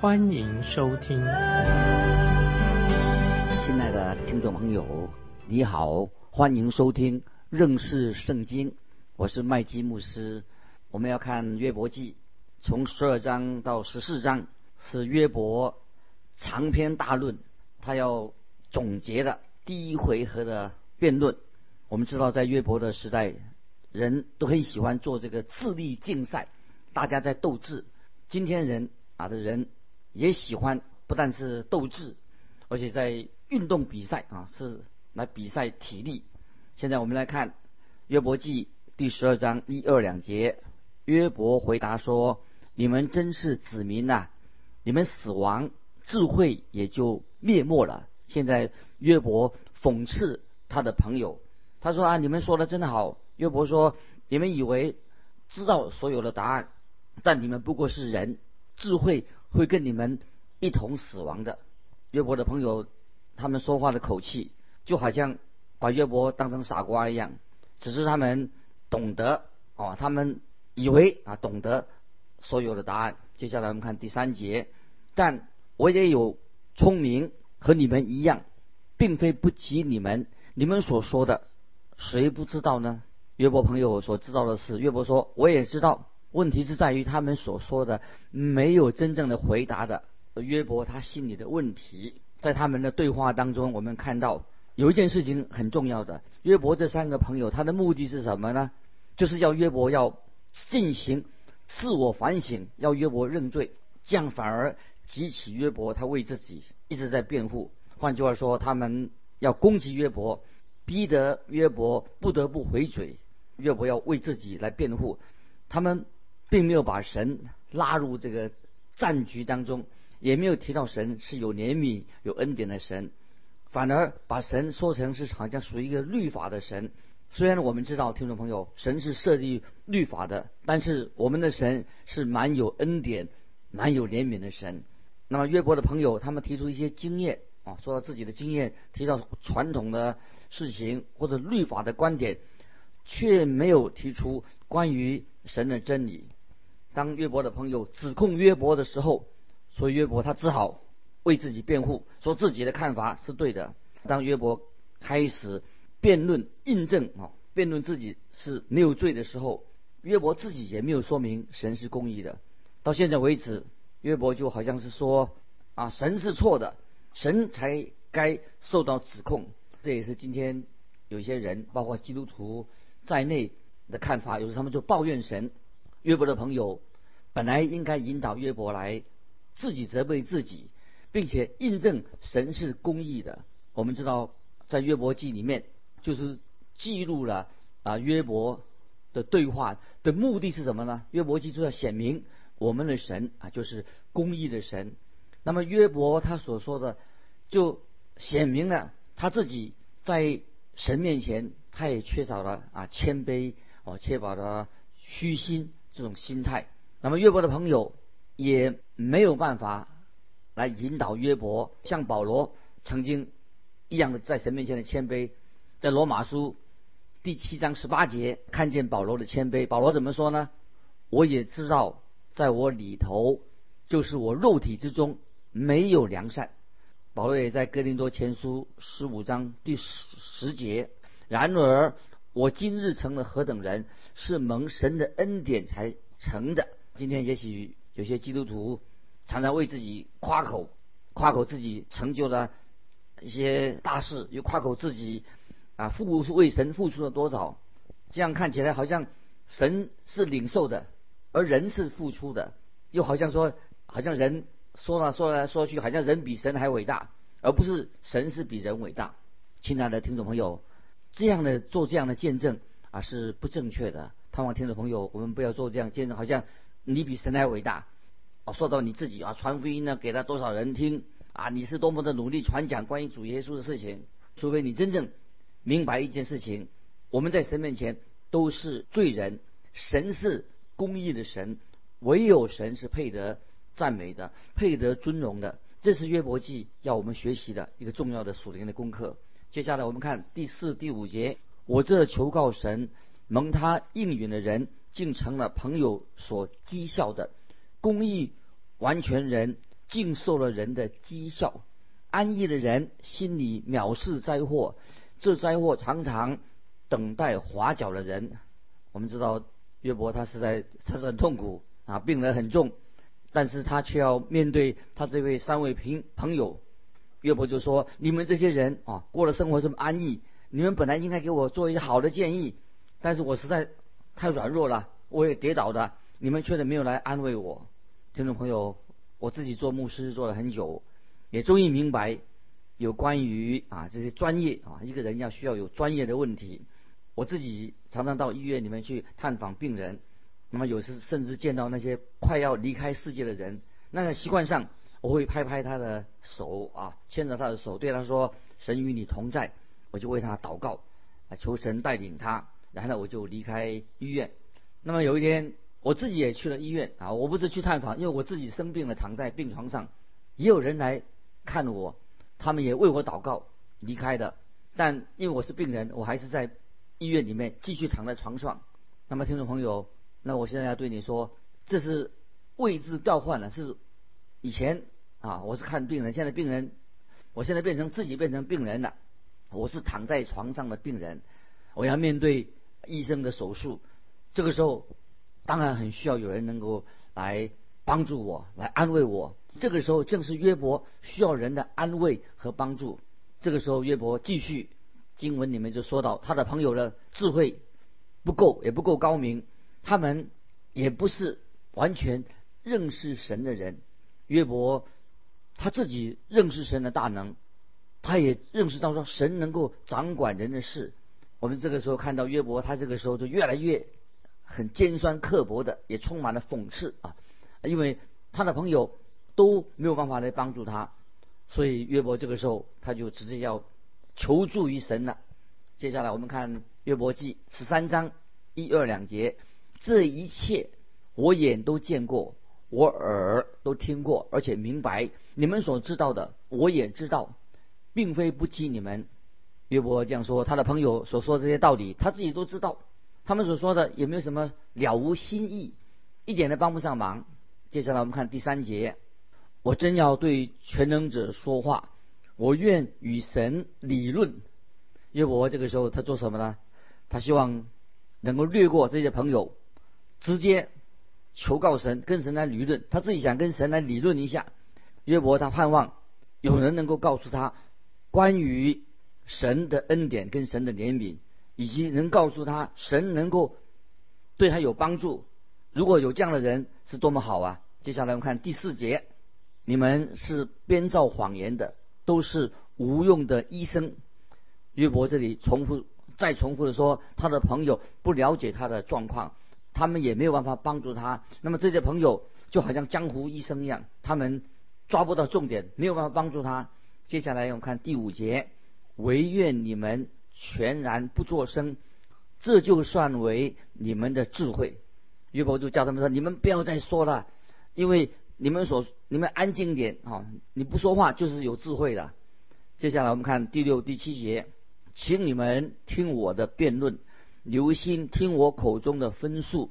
欢迎收听。亲爱的听众朋友，你好，欢迎收听认识圣经，我是麦基牧师。我们要看约伯记，从十二章到十四章是约伯长篇大论，他要总结的第一回合的辩论。我们知道，在约伯的时代，人都很喜欢做这个智力竞赛，大家在斗智。今天人啊的人也喜欢，不但是斗志，而且在运动比赛啊是来比赛体力。现在我们来看约伯记第十二章一二两节，约伯回答说：“你们真是子民呐！你们死亡，智慧也就灭没了。”现在约伯讽刺他的朋友。他说啊，你们说的真好。约伯说，你们以为知道所有的答案，但你们不过是人，智慧会跟你们一同死亡的。约伯的朋友，他们说话的口气就好像把约伯当成傻瓜一样，只是他们懂得哦，他们以为啊懂得所有的答案。接下来我们看第三节，但我也有聪明，和你们一样，并非不及你们，你们所说的。谁不知道呢？约伯朋友所知道的是，约伯说：“我也知道。”问题是在于他们所说的没有真正的回答的。约伯他心里的问题，在他们的对话当中，我们看到有一件事情很重要的。约伯这三个朋友，他的目的是什么呢？就是要约伯要进行自我反省，要约伯认罪，这样反而激起约伯他为自己一直在辩护。换句话说，他们要攻击约伯。逼得约伯不得不回嘴，约伯要为自己来辩护。他们并没有把神拉入这个战局当中，也没有提到神是有怜悯、有恩典的神，反而把神说成是好像属于一个律法的神。虽然我们知道，听众朋友，神是设立律法的，但是我们的神是蛮有恩典、蛮有怜悯的神。那么约伯的朋友，他们提出一些经验啊，说到自己的经验，提到传统的。事情或者律法的观点，却没有提出关于神的真理。当约伯的朋友指控约伯的时候，所以约伯他只好为自己辩护，说自己的看法是对的。当约伯开始辩论印证啊，辩论自己是没有罪的时候，约伯自己也没有说明神是公义的。到现在为止，约伯就好像是说啊，神是错的，神才该受到指控。这也是今天有些人，包括基督徒在内的看法。有时他们就抱怨神。约伯的朋友本来应该引导约伯来自己责备自己，并且印证神是公义的。我们知道，在约伯记里面，就是记录了啊约伯的对话的目的是什么呢？约伯记就要显明我们的神啊就是公义的神。那么约伯他所说的就显明了。他自己在神面前，他也缺少了啊谦卑哦，缺少了虚心这种心态。那么约伯的朋友也没有办法来引导约伯，像保罗曾经一样的在神面前的谦卑。在罗马书第七章十八节看见保罗的谦卑，保罗怎么说呢？我也知道，在我里头，就是我肉体之中没有良善。保罗也在哥林多前书十五章第十十节。然而，我今日成了何等人，是蒙神的恩典才成的。今天也许有些基督徒常常为自己夸口，夸口自己成就了一些大事，又夸口自己啊付出为神付出了多少。这样看起来好像神是领受的，而人是付出的，又好像说好像人。说了说来说去，好像人比神还伟大，而不是神是比人伟大。亲爱的听众朋友，这样的做这样的见证啊是不正确的。盼望听众朋友，我们不要做这样见证，好像你比神还伟大。哦，说到你自己啊，传福音呢，给了多少人听啊，你是多么的努力传讲关于主耶稣的事情，除非你真正明白一件事情，我们在神面前都是罪人，神是公义的神，唯有神是配得赞美的，配得尊荣的。这是约伯记要我们学习的一个重要的属灵的功课。接下来我们看第四、第五节，我这求告神蒙他应允的人，竟成了朋友所讥笑的公义完全人。竟受了人的讥笑，安逸的人心里藐视灾祸，这灾祸常常等待划脚的人。我们知道约伯他是在他是很痛苦啊，病得很重，但是他却要面对他这位三位朋朋友。约伯就说：“你们这些人啊，过了生活这么安逸，你们本来应该给我做一些好的建议，但是我实在太软弱了，我也跌倒的，你们却没有来安慰我。”听众朋友。我自己做牧师做了很久，也终于明白有关于啊这些专业啊一个人要需要有专业的问题。我自己常常到医院里面去探访病人，那么有时甚至见到那些快要离开世界的人，那个习惯上我会拍拍他的手啊，牵着他的手，对他说：“神与你同在。”我就为他祷告，啊求神带领他，然后呢我就离开医院。那么有一天。我自己也去了医院啊，我不是去探访，因为我自己生病了，躺在病床上，也有人来看我，他们也为我祷告离开的。但因为我是病人，我还是在医院里面继续躺在床上。那么听众朋友，那我现在要对你说，这是位置调换了，是以前啊，我是看病人，现在病人，我现在变成自己变成病人了，我是躺在床上的病人，我要面对医生的手术，这个时候。当然很需要有人能够来帮助我，来安慰我。这个时候正是约伯需要人的安慰和帮助。这个时候约伯继续经文里面就说到，他的朋友的智慧不够，也不够高明，他们也不是完全认识神的人。约伯他自己认识神的大能，他也认识到说神能够掌管人的事。我们这个时候看到约伯，他这个时候就越来越。很尖酸刻薄的，也充满了讽刺啊！因为他的朋友都没有办法来帮助他，所以约伯这个时候他就直接要求助于神了。接下来我们看约伯记十三章一二两节，这一切我眼都见过，我耳都听过，而且明白你们所知道的，我也知道，并非不及你们。约伯这样说，他的朋友所说的这些道理，他自己都知道。他们所说的也没有什么了无新意，一点都帮不上忙。接下来我们看第三节，我真要对全能者说话，我愿与神理论。约伯这个时候他做什么呢？他希望能够略过这些朋友，直接求告神，跟神来理论。他自己想跟神来理论一下。约伯他盼望有人能够告诉他关于神的恩典跟神的怜悯。以及能告诉他神能够对他有帮助，如果有这样的人是多么好啊！接下来我们看第四节，你们是编造谎言的，都是无用的医生。约伯这里重复再重复的说，他的朋友不了解他的状况，他们也没有办法帮助他。那么这些朋友就好像江湖医生一样，他们抓不到重点，没有办法帮助他。接下来我们看第五节，唯愿你们。全然不作声，这就算为你们的智慧。约伯就叫他们说：“你们不要再说了，因为你们所你们安静点啊！你不说话就是有智慧的。”接下来我们看第六、第七节，请你们听我的辩论，留心听我口中的分数。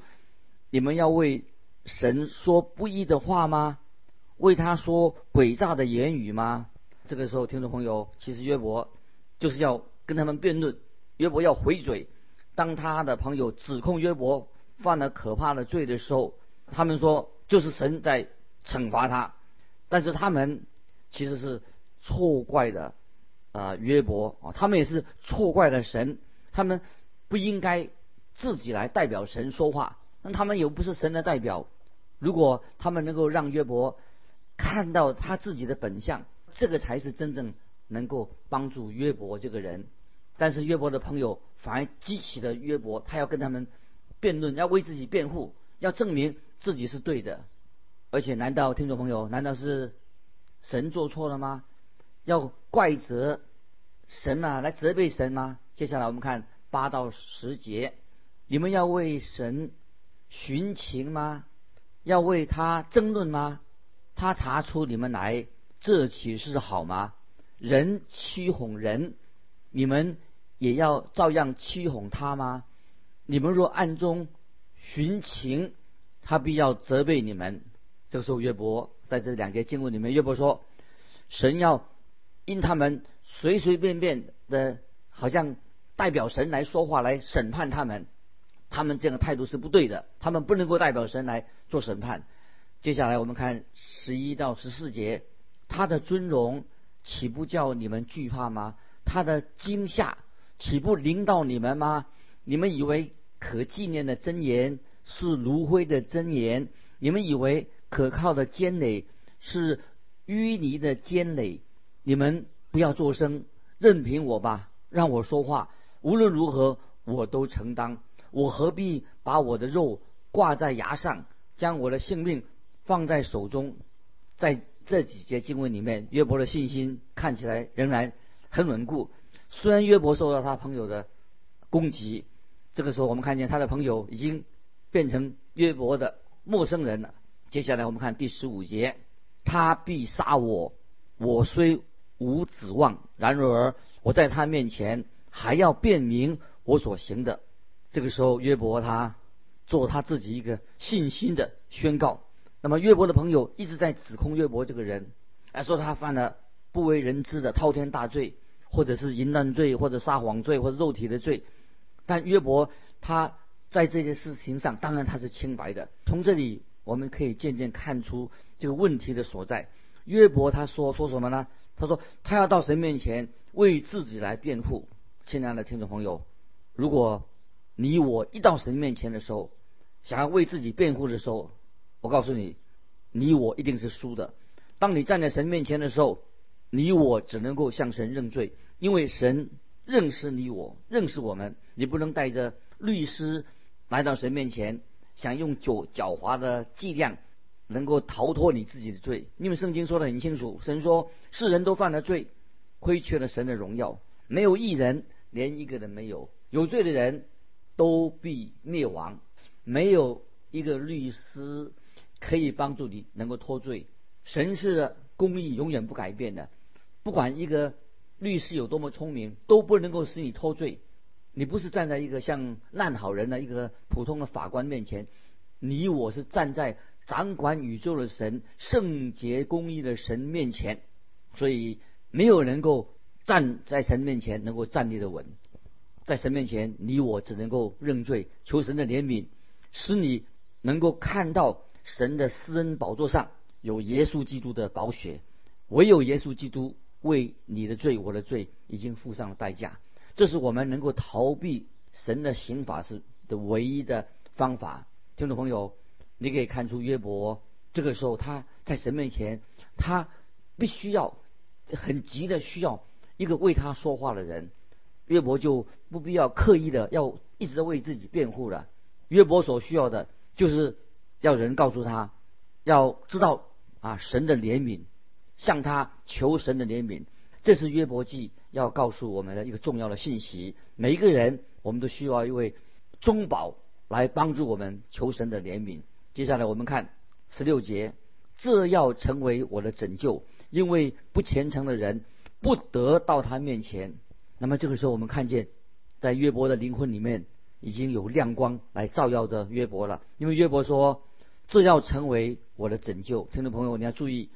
你们要为神说不义的话吗？为他说诡诈的言语吗？这个时候，听众朋友，其实约伯就是要。跟他们辩论，约伯要回嘴。当他的朋友指控约伯犯了可怕的罪的时候，他们说就是神在惩罚他。但是他们其实是错怪的啊约伯啊，他们也是错怪了神。他们不应该自己来代表神说话，那他们又不是神的代表。如果他们能够让约伯看到他自己的本相，这个才是真正能够帮助约伯这个人。但是约伯的朋友反而激起了约伯，他要跟他们辩论，要为自己辩护，要证明自己是对的。而且，难道听众朋友，难道是神做错了吗？要怪责神啊，来责备神吗？接下来我们看八到十节，你们要为神寻情吗？要为他争论吗？他查出你们来，这岂是好吗？人欺哄人，你们也要照样欺哄他吗？你们若暗中寻情，他必要责备你们。这个时候，约伯在这两节经文里面，约伯说：“神要因他们随随便便的，好像代表神来说话来审判他们，他们这样的态度是不对的，他们不能够代表神来做审判。”接下来我们看十一到十四节，他的尊荣岂不叫你们惧怕吗？他的惊吓岂不临到你们吗？你们以为可纪念的真言是炉灰的真言？你们以为？可靠的坚垒是淤泥的坚垒，你们不要作声，任凭我吧，让我说话。无论如何，我都承担。我何必把我的肉挂在牙上，将我的性命放在手中？在这几节经文里面，约伯的信心看起来仍然很稳固。虽然约伯受到他朋友的攻击，这个时候我们看见他的朋友已经变成约伯的陌生人了。接下来我们看第十五节，他必杀我，我虽无指望，然而我在他面前还要辨明我所行的。这个时候，约伯他做他自己一个信心的宣告。那么，约伯的朋友一直在指控约伯这个人，来说他犯了不为人知的滔天大罪，或者是淫乱罪，或者撒谎罪，或者肉体的罪。但约伯他在这件事情上，当然他是清白的。从这里。我们可以渐渐看出这个问题的所在。约伯他说说什么呢？他说他要到神面前为自己来辩护。亲爱的听众朋友，如果你我一到神面前的时候，想要为自己辩护的时候，我告诉你，你我一定是输的。当你站在神面前的时候，你我只能够向神认罪，因为神认识你我，认识我们。你不能带着律师来到神面前。想用狡狡猾的伎俩，能够逃脱你自己的罪，因为圣经说的很清楚，神说世人都犯了罪，亏缺了神的荣耀，没有一人，连一个人没有，有罪的人都必灭亡，没有一个律师可以帮助你能够脱罪。神是公义永远不改变的，不管一个律师有多么聪明，都不能够使你脱罪。你不是站在一个像烂好人的一个普通的法官面前，你我是站在掌管宇宙的神、圣洁公义的神面前，所以没有能够站在神面前能够站立的稳。在神面前，你我只能够认罪，求神的怜悯，使你能够看到神的施恩宝座上有耶稣基督的宝血，唯有耶稣基督为你的罪、我的罪已经付上了代价。这是我们能够逃避神的刑法是的唯一的方法。听众朋友，你可以看出约伯这个时候他在神面前，他必须要很急的需要一个为他说话的人。约伯就不必要刻意的要一直为自己辩护了。约伯所需要的就是要人告诉他，要知道啊神的怜悯，向他求神的怜悯。这是约伯记。要告诉我们的一个重要的信息：每一个人，我们都需要一位中保来帮助我们求神的怜悯。接下来我们看十六节，这要成为我的拯救，因为不虔诚的人不得到他面前。那么这个时候，我们看见在约伯的灵魂里面已经有亮光来照耀着约伯了。因为约伯说：“这要成为我的拯救。”听众朋友，你要注意，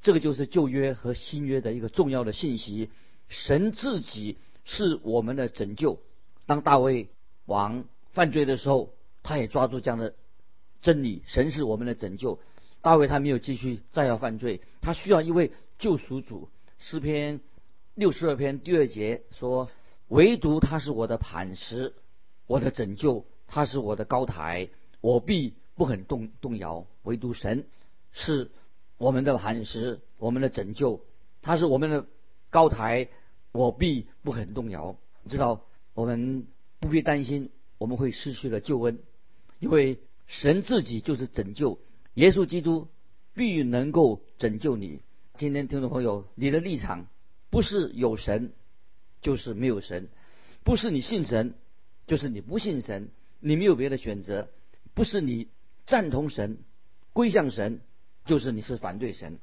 这个就是旧约和新约的一个重要的信息。神自己是我们的拯救。当大卫王犯罪的时候，他也抓住这样的真理：神是我们的拯救。大卫他没有继续再要犯罪，他需要一位救赎主。诗篇六十二篇第二节说：“唯独他是我的磐石，我的拯救，他是我的高台，我必不肯动动摇。唯独神是我们的磐石，我们的拯救，他是我们的高台。”我必不肯动摇，知道我们不必担心我们会失去了救恩，因为神自己就是拯救，耶稣基督必能够拯救你。今天听众朋友，你的立场不是有神，就是没有神；不是你信神，就是你不信神。你没有别的选择，不是你赞同神、归向神，就是你是反对神。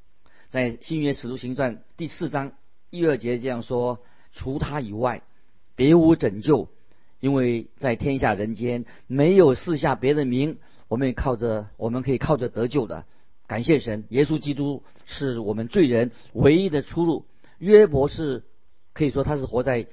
在新约使徒行传第四章一二节这样说：除他以外，别无拯救，因为在天下人间没有四下别的名，我们靠着我们可以靠着得救的。感谢神，耶稣基督是我们罪人唯一的出路。约伯是可以说他是活在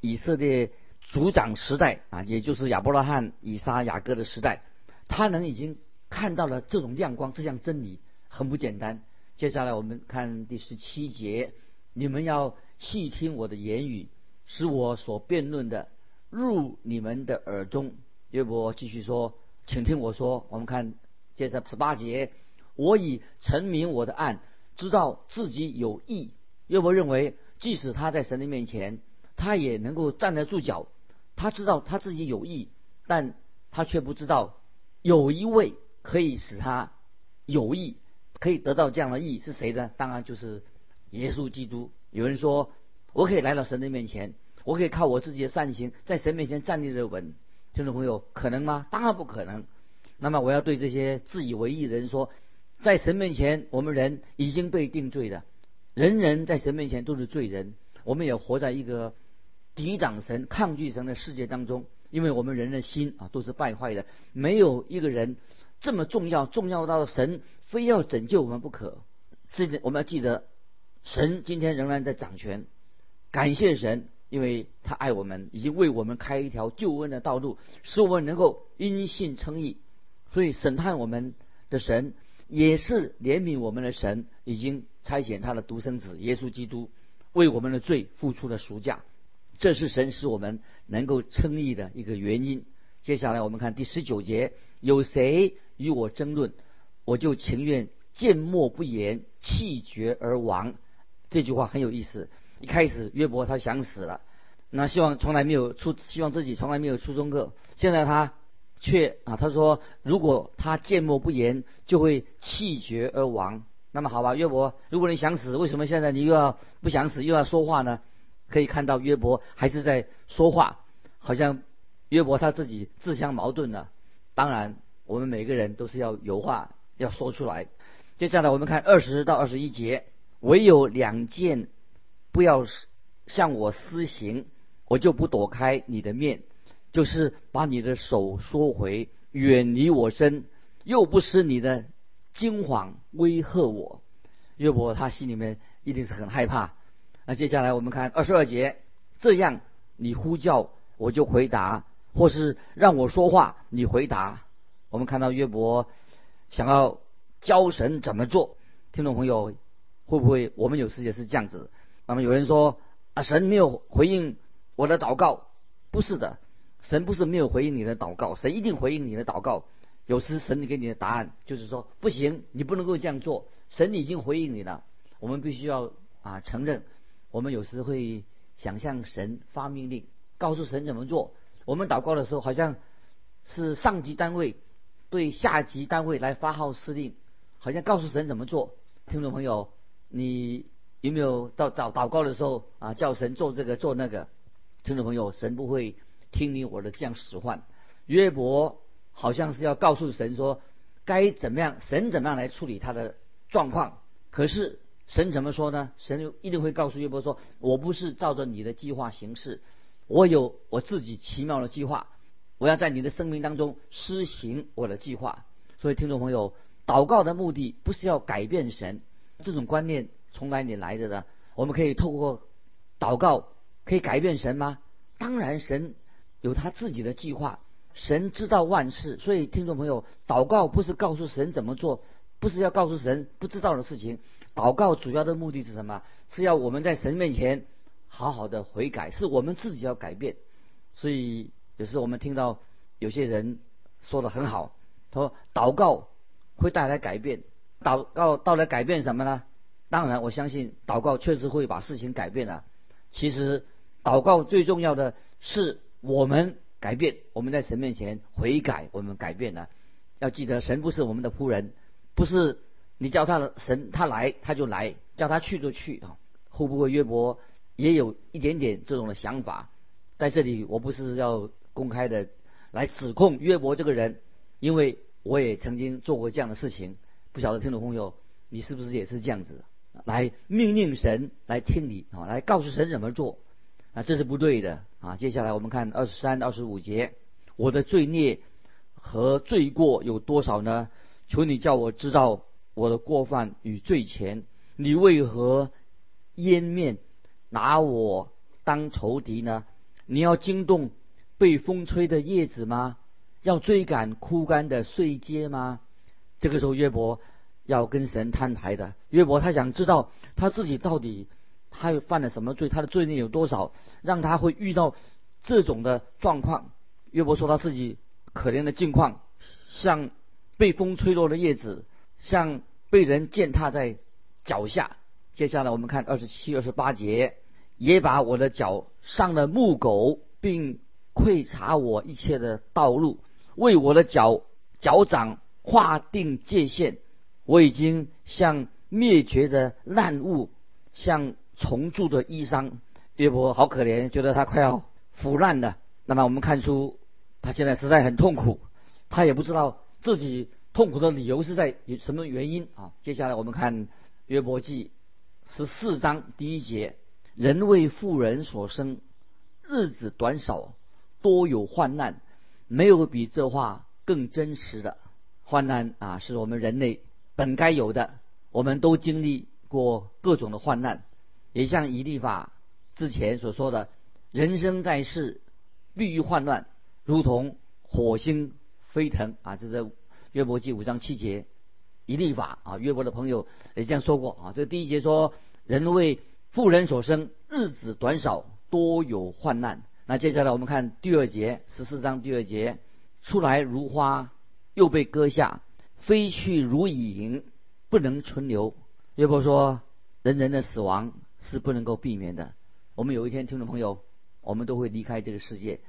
以色列。族长时代啊，也就是亚伯拉罕、以撒、雅各的时代，他能已经看到了这种亮光，这项真理很不简单。接下来我们看第十七节，你们要细听我的言语，使我所辩论的入你们的耳中。约伯继续说，请听我说。我们看接着十八节，我已陈明我的案，知道自己有意。约伯认为，即使他在神的面前，他也能够站得住脚。他知道他自己有意，但他却不知道有一位可以使他有意，可以得到这样的意是谁呢？当然就是耶稣基督。有人说，我可以来到神的面前，我可以靠我自己的善行在神面前站立着稳。听众朋友，可能吗？当然不可能。那么我要对这些自以为意的人说，在神面前，我们人已经被定罪的，人人在神面前都是罪人。我们也活在一个。抵挡神、抗拒神的世界当中，因为我们人的心啊都是败坏的，没有一个人这么重要，重要到神非要拯救我们不可。这我们要记得，神今天仍然在掌权。感谢神，因为他爱我们，已经为我们开一条救恩的道路，使我们能够因信称义。所以审判我们的神也是怜悯我们的神，已经差遣他的独生子耶稣基督为我们的罪付出了赎价。这是神使我们能够称义的一个原因。接下来我们看第十九节：有谁与我争论，我就情愿缄默不言，气绝而亡。这句话很有意思。一开始约伯他想死了，那希望从来没有出，希望自己从来没有出中课。现在他却啊，他说如果他缄默不言，就会气绝而亡。那么好吧，约伯，如果你想死，为什么现在你又要不想死，又要说话呢？可以看到约伯还是在说话，好像约伯他自己自相矛盾了。当然，我们每个人都是要有话要说出来。接下来我们看二十到二十一节，唯有两件，不要向我私行，我就不躲开你的面，就是把你的手缩回，远离我身，又不失你的惊惶威吓我。约伯他心里面一定是很害怕。那接下来我们看二十二节，这样你呼叫我就回答，或是让我说话你回答。我们看到约伯想要教神怎么做，听众朋友会不会我们有时也是这样子？那么有人说啊，神没有回应我的祷告，不是的，神不是没有回应你的祷告，神一定回应你的祷告。有时神给你的答案就是说不行，你不能够这样做，神已经回应你了。我们必须要啊承认。我们有时会想向神发命令，告诉神怎么做。我们祷告的时候，好像是上级单位对下级单位来发号施令，好像告诉神怎么做。听众朋友，你有没有到祷祷告的时候啊，叫神做这个做那个？听众朋友，神不会听你我的这样使唤。约伯好像是要告诉神说，该怎么样，神怎么样来处理他的状况。可是。神怎么说呢？神一定会告诉约伯说：“我不是照着你的计划行事，我有我自己奇妙的计划。我要在你的生命当中施行我的计划。”所以，听众朋友，祷告的目的不是要改变神，这种观念从哪里来的呢？我们可以透过祷告可以改变神吗？当然，神有他自己的计划，神知道万事。所以，听众朋友，祷告不是告诉神怎么做，不是要告诉神不知道的事情。祷告主要的目的是什么？是要我们在神面前好好的悔改，是我们自己要改变。所以有时我们听到有些人说的很好，他说祷告会带来改变。祷告到来改变什么呢？当然，我相信祷告确实会把事情改变了。其实祷告最重要的是我们改变，我们在神面前悔改，我们改变了。要记得，神不是我们的仆人，不是。你叫他的神他来他就来，叫他去就去啊。会不会约伯也有一点点这种的想法？在这里我不是要公开的来指控约伯这个人，因为我也曾经做过这样的事情。不晓得听众朋友，你是不是也是这样子来命令神来听你啊，来告诉神怎么做啊？这是不对的啊！接下来我们看二十三、二十五节，我的罪孽和罪过有多少呢？求你叫我知道我的过犯与罪前，你为何湮面拿我当仇敌呢？你要惊动被风吹的叶子吗？要追赶枯干的碎秸吗？这个时候，约伯要跟神摊牌的。约伯他想知道他自己到底他又犯了什么罪，他的罪孽有多少，让他会遇到这种的状况。约伯说他自己可怜的境况，像被风吹落的叶子，像被人践踏在脚下。接下来我们看二十七、二十八节，也把我的脚上了木狗，并窥察我一切的道路，为我的脚脚掌。划定界限，我已经像灭绝的烂物，像重铸的衣裳。约伯好可怜，觉得他快要腐烂了。那么我们看出他现在实在很痛苦，他也不知道自己痛苦的理由是在什么原因啊。接下来我们看约伯记十四章第一节：人为富人所生，日子短少，多有患难，没有比这话更真实的。患难啊，是我们人类本该有的。我们都经历过各种的患难，也像以利法之前所说的：“人生在世，必遇患难，如同火星飞腾。”啊，这是约伯记五章七节。以利法啊，约伯的朋友也这样说过啊。这第一节说：“人为富人所生，日子短少，多有患难。”那接下来我们看第二节，十四章第二节：“出来如花。”又被割下，飞去如影，不能存留。约伯说：“人人的死亡是不能够避免的。我们有一天，听众朋友，我们都会离开这个世界。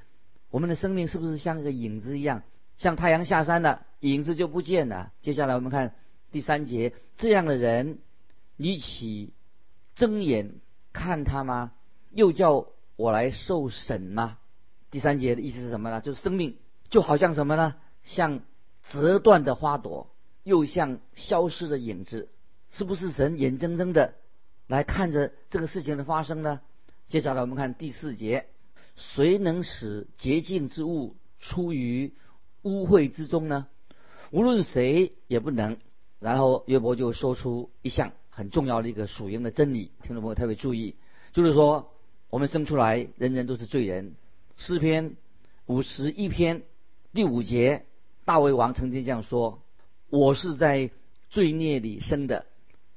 我们的生命是不是像一个影子一样？像太阳下山了，影子就不见了。接下来我们看第三节：这样的人，你起睁眼看他吗？又叫我来受审吗？第三节的意思是什么呢？就是生命就好像什么呢？像折断的花朵，又像消失的影子，是不是神眼睁睁的来看着这个事情的发生呢？接下来我们看第四节：谁能使洁净之物出于污秽之中呢？无论谁也不能。然后约伯就说出一项很重要的一个属灵的真理，听众朋友特别注意，就是说我们生出来人人都是罪人。诗篇五十一篇第五节。大卫王曾经这样说：“我是在罪孽里生的，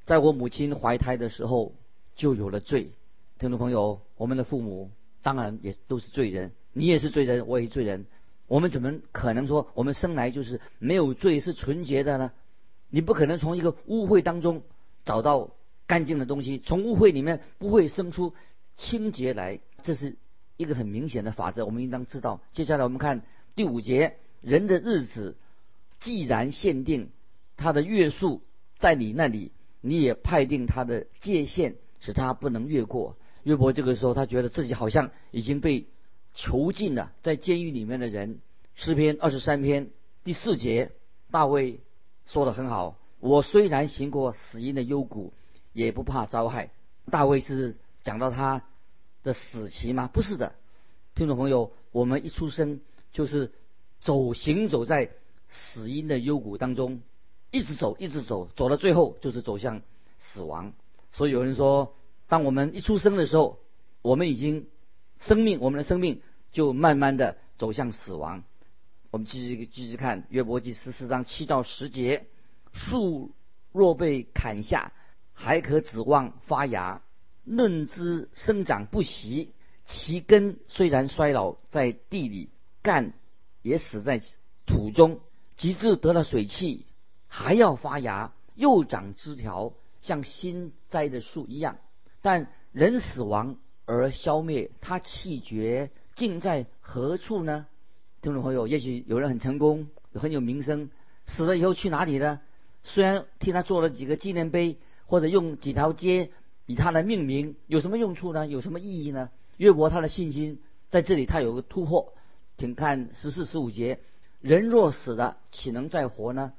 在我母亲怀胎的时候就有了罪。”听众朋友，我们的父母当然也都是罪人，你也是罪人，我也是罪人。我们怎么可能说我们生来就是没有罪、是纯洁的呢？你不可能从一个污秽当中找到干净的东西，从污秽里面不会生出清洁来，这是一个很明显的法则，我们应当知道。接下来我们看第五节。人的日子既然限定，他的月数在你那里，你也派定他的界限，使他不能越过。约伯这个时候，他觉得自己好像已经被囚禁了，在监狱里面的人。诗篇二十三篇第四节，大卫说的很好：我虽然行过死荫的幽谷，也不怕遭害。大卫是讲到他的死期吗？不是的，听众朋友，我们一出生就是。走行走在死因的幽谷当中，一直走，一直走，走到最后就是走向死亡。所以有人说，当我们一出生的时候，我们已经生命，我们的生命就慢慢的走向死亡。我们继续继续看约伯记十四章七到十节：树若被砍下，还可指望发芽；嫩枝生长不息，其根虽然衰老在地里，干。也死在土中，及至得了水气，还要发芽，又长枝条，像新栽的树一样。但人死亡而消灭，他气绝，竟在何处呢？听众朋友，也许有人很成功，很有名声，死了以后去哪里呢？虽然替他做了几个纪念碑，或者用几条街以他来命名，有什么用处呢？有什么意义呢？约伯他的信心在这里他有个突破，请看十四十五节：人若死了，岂能再活呢？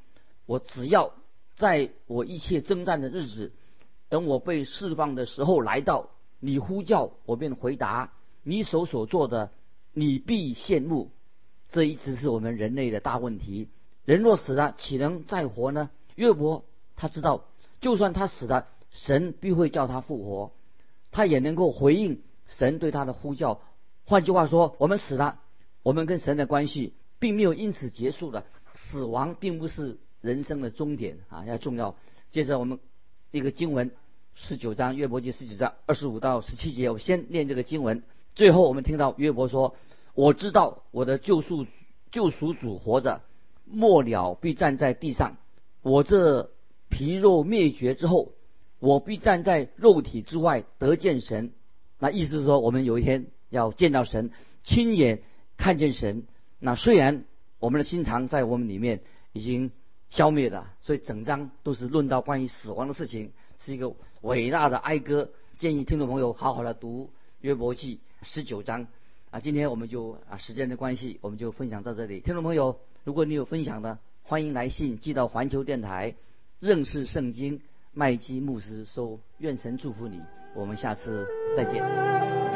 我只要在我一切征战的日子，等我被释放的时候来到，你呼叫我便回答，你手所做的，你必羡慕。这一直是我们人类的大问题。人若死了，岂能再活呢？约伯他知道，就算他死了，神必会叫他复活，他也能够回应神对他的呼叫。换句话说，我们死了，我们跟神的关系并没有因此结束的。死亡并不是人生的终点啊，要重要。接着我们一个经文，十九章约伯记十九章二十五到十七节，我先念这个经文。最后我们听到约伯说。我知道我的救赎救赎主活着，末了必站在地上。我这皮肉灭绝之后，我必站在肉体之外得见神。那意思是说，我们有一天要见到神，亲眼看见神。那虽然我们的心肠在我们里面已经消灭的，所以整章都是论到关于死亡的事情，是一个伟大的哀歌。建议听众朋友好好的读约伯记十九章。啊，今天我们就啊时间的关系，我们就分享到这里。听众朋友，如果你有分享的，欢迎来信寄到环球电台，认识圣经麦基牧师收。愿神祝福你，我们下次再见。